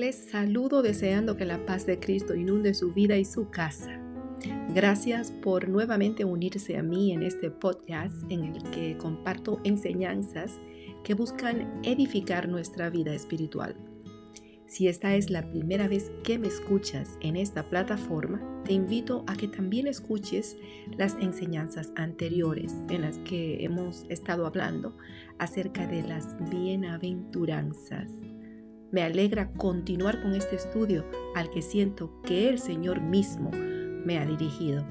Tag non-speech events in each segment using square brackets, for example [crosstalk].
Les saludo deseando que la paz de Cristo inunde su vida y su casa. Gracias por nuevamente unirse a mí en este podcast en el que comparto enseñanzas que buscan edificar nuestra vida espiritual. Si esta es la primera vez que me escuchas en esta plataforma, te invito a que también escuches las enseñanzas anteriores en las que hemos estado hablando acerca de las bienaventuranzas. Me alegra continuar con este estudio al que siento que el Señor mismo me ha dirigido.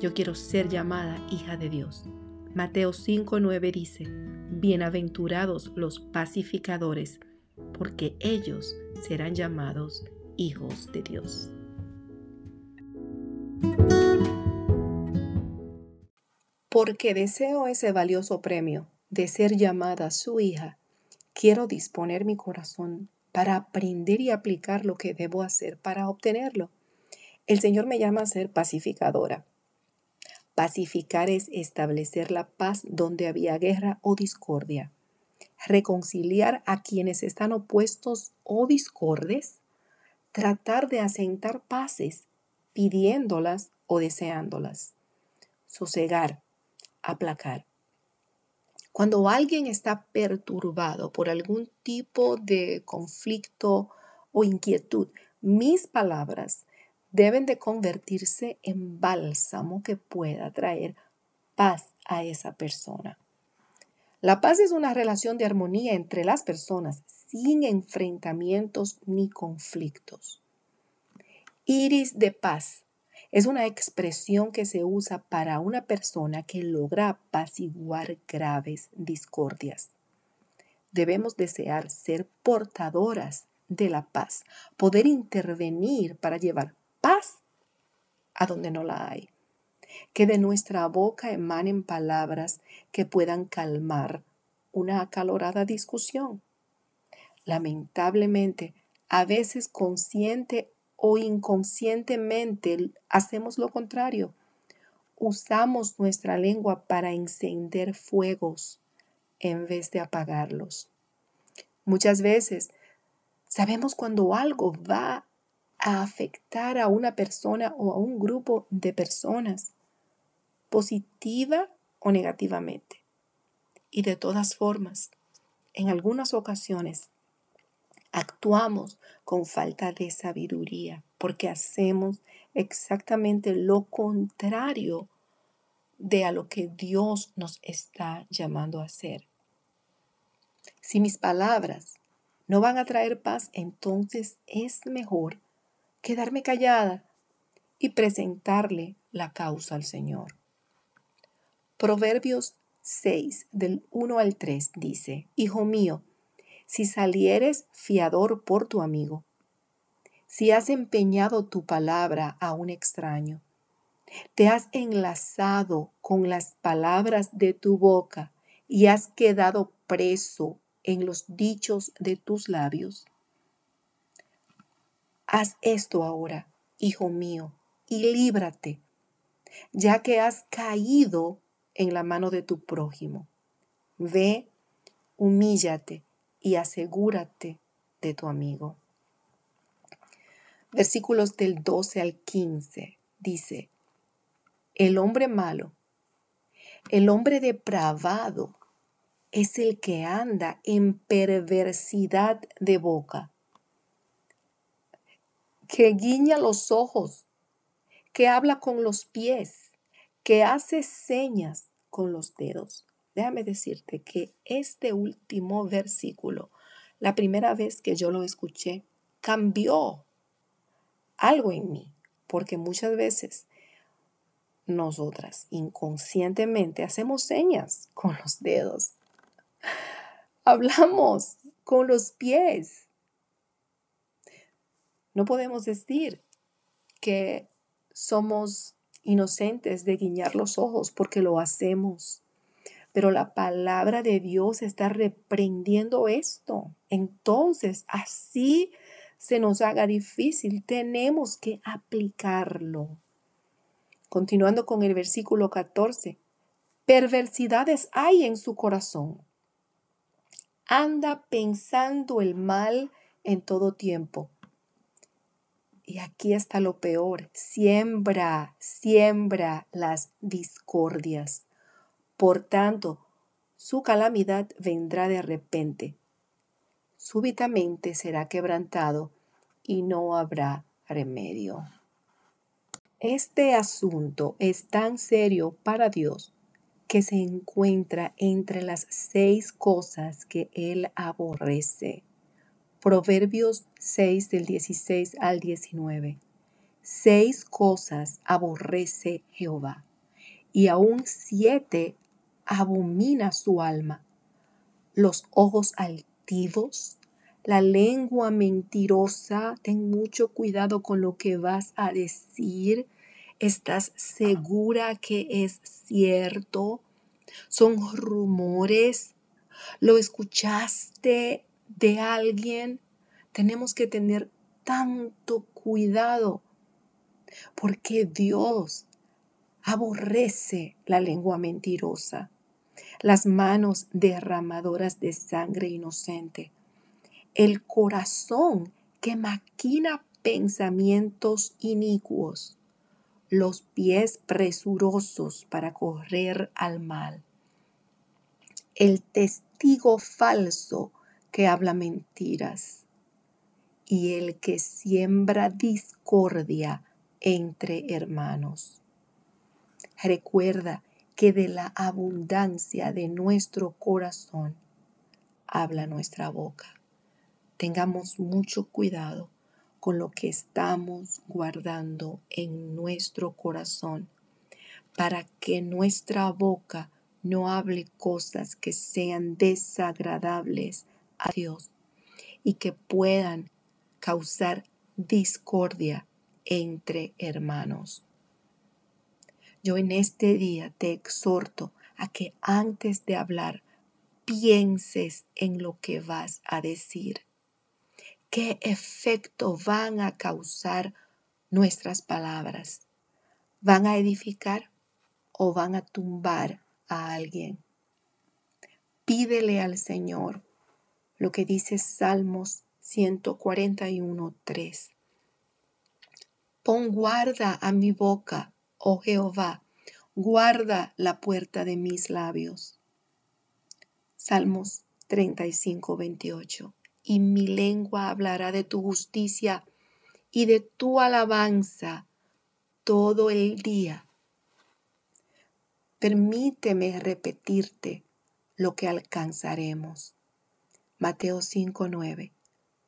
Yo quiero ser llamada hija de Dios. Mateo 5:9 dice, Bienaventurados los pacificadores, porque ellos serán llamados hijos de Dios. Porque deseo ese valioso premio de ser llamada su hija, quiero disponer mi corazón para aprender y aplicar lo que debo hacer para obtenerlo. El Señor me llama a ser pacificadora. Pacificar es establecer la paz donde había guerra o discordia. Reconciliar a quienes están opuestos o discordes. Tratar de asentar paces, pidiéndolas o deseándolas. Sosegar, aplacar. Cuando alguien está perturbado por algún tipo de conflicto o inquietud, mis palabras deben de convertirse en bálsamo que pueda traer paz a esa persona. La paz es una relación de armonía entre las personas sin enfrentamientos ni conflictos. Iris de paz es una expresión que se usa para una persona que logra apaciguar graves discordias. Debemos desear ser portadoras de la paz, poder intervenir para llevar paz a donde no la hay. Que de nuestra boca emanen palabras que puedan calmar una acalorada discusión. Lamentablemente, a veces consciente o inconscientemente hacemos lo contrario. Usamos nuestra lengua para encender fuegos en vez de apagarlos. Muchas veces sabemos cuando algo va a afectar a una persona o a un grupo de personas, positiva o negativamente. Y de todas formas, en algunas ocasiones actuamos con falta de sabiduría porque hacemos exactamente lo contrario de a lo que Dios nos está llamando a hacer. Si mis palabras no van a traer paz, entonces es mejor quedarme callada y presentarle la causa al Señor. Proverbios 6 del 1 al 3 dice, Hijo mío, si salieres fiador por tu amigo, si has empeñado tu palabra a un extraño, te has enlazado con las palabras de tu boca y has quedado preso en los dichos de tus labios, Haz esto ahora, hijo mío, y líbrate, ya que has caído en la mano de tu prójimo. Ve, humíllate y asegúrate de tu amigo. Versículos del 12 al 15 dice, el hombre malo, el hombre depravado, es el que anda en perversidad de boca que guiña los ojos, que habla con los pies, que hace señas con los dedos. Déjame decirte que este último versículo, la primera vez que yo lo escuché, cambió algo en mí, porque muchas veces nosotras inconscientemente hacemos señas con los dedos. [laughs] Hablamos con los pies. No podemos decir que somos inocentes de guiñar los ojos porque lo hacemos. Pero la palabra de Dios está reprendiendo esto. Entonces, así se nos haga difícil, tenemos que aplicarlo. Continuando con el versículo 14. Perversidades hay en su corazón. Anda pensando el mal en todo tiempo. Y aquí está lo peor, siembra, siembra las discordias. Por tanto, su calamidad vendrá de repente. Súbitamente será quebrantado y no habrá remedio. Este asunto es tan serio para Dios que se encuentra entre las seis cosas que Él aborrece. Proverbios 6 del 16 al 19. Seis cosas aborrece Jehová, y aún siete abomina su alma. Los ojos altivos, la lengua mentirosa, ten mucho cuidado con lo que vas a decir. ¿Estás segura que es cierto? ¿Son rumores? ¿Lo escuchaste de alguien? Tenemos que tener tanto cuidado porque Dios aborrece la lengua mentirosa las manos derramadoras de sangre inocente, el corazón que maquina pensamientos inicuos, los pies presurosos para correr al mal, el testigo falso que habla mentiras y el que siembra discordia entre hermanos. Recuerda que de la abundancia de nuestro corazón habla nuestra boca. Tengamos mucho cuidado con lo que estamos guardando en nuestro corazón para que nuestra boca no hable cosas que sean desagradables a Dios y que puedan causar discordia entre hermanos. Yo en este día te exhorto a que antes de hablar pienses en lo que vas a decir. ¿Qué efecto van a causar nuestras palabras? ¿Van a edificar o van a tumbar a alguien? Pídele al Señor lo que dice Salmos 141, 3. Pon guarda a mi boca oh Jehová, guarda la puerta de mis labios. Salmos 35, 28. Y mi lengua hablará de tu justicia y de tu alabanza todo el día. Permíteme repetirte lo que alcanzaremos. Mateo 5, 9.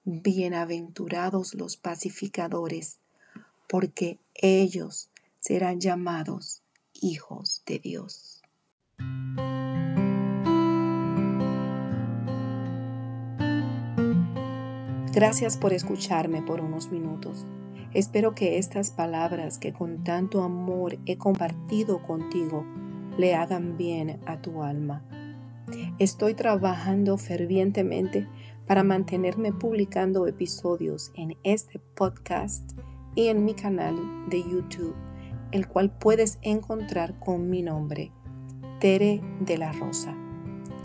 Bienaventurados los pacificadores, porque ellos serán llamados hijos de Dios. Gracias por escucharme por unos minutos. Espero que estas palabras que con tanto amor he compartido contigo le hagan bien a tu alma. Estoy trabajando fervientemente para mantenerme publicando episodios en este podcast y en mi canal de YouTube el cual puedes encontrar con mi nombre, Tere de la Rosa,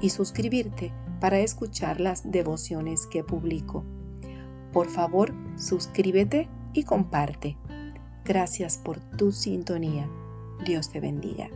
y suscribirte para escuchar las devociones que publico. Por favor, suscríbete y comparte. Gracias por tu sintonía. Dios te bendiga.